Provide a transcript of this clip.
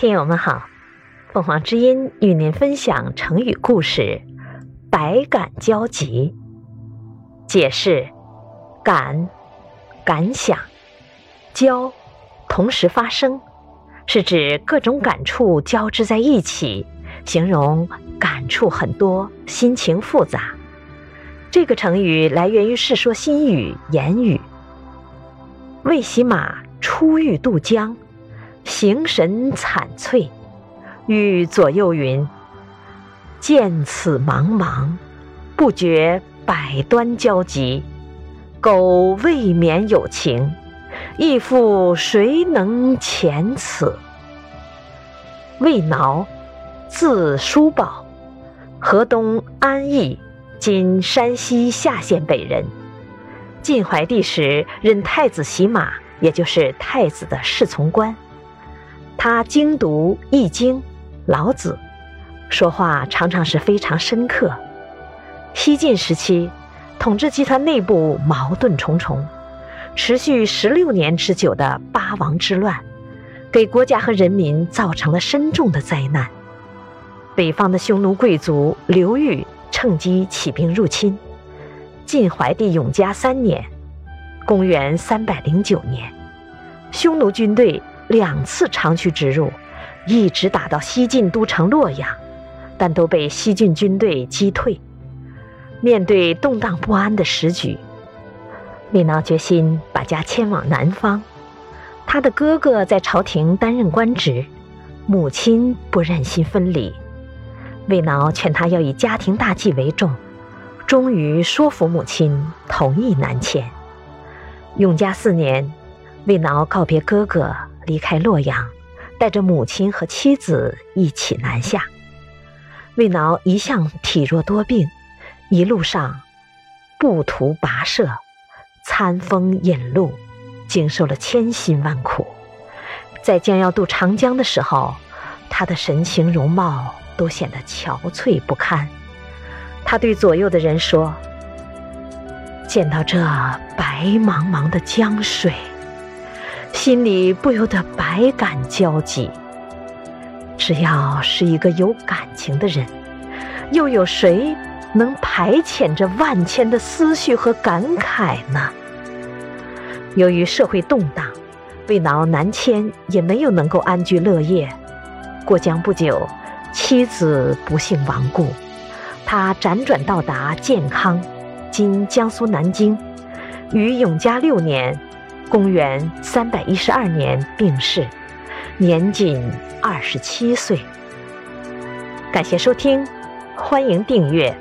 听友们好，凤凰之音与您分享成语故事“百感交集”。解释：感，感想；交，同时发生，是指各种感触交织在一起，形容感触很多，心情复杂。这个成语来源于《世说新语·言语》。魏喜马出欲渡江。形神惨悴，欲左右云：“见此茫茫，不觉百端交集。苟未免有情，亦复谁能遣此？”魏挠，字叔宝，河东安邑（今山西夏县北）人。晋怀帝时任太子洗马，也就是太子的侍从官。他精读《易经》《老子》，说话常常是非常深刻。西晋时期，统治集团内部矛盾重重，持续十六年之久的八王之乱，给国家和人民造成了深重的灾难。北方的匈奴贵族刘裕趁机起兵入侵。晋怀帝永嘉三年（公元309年），匈奴军队。两次长驱直入，一直打到西晋都城洛阳，但都被西晋军队击退。面对动荡不安的时局，李挠决心把家迁往南方。他的哥哥在朝廷担任官职，母亲不忍心分离。魏挠劝他要以家庭大计为重，终于说服母亲同意南迁。永嘉四年，魏挠告别哥哥。离开洛阳，带着母亲和妻子一起南下。魏挠一向体弱多病，一路上步途跋涉，餐风饮露，经受了千辛万苦。在将要渡长江的时候，他的神情容貌都显得憔悴不堪。他对左右的人说：“见到这白茫茫的江水。”心里不由得百感交集。只要是一个有感情的人，又有谁能排遣这万千的思绪和感慨呢？由于社会动荡，魏挠南迁也没有能够安居乐业。过江不久，妻子不幸亡故，他辗转到达建康（今江苏南京），于永嘉六年。公元三百一十二年病逝，年仅二十七岁。感谢收听，欢迎订阅。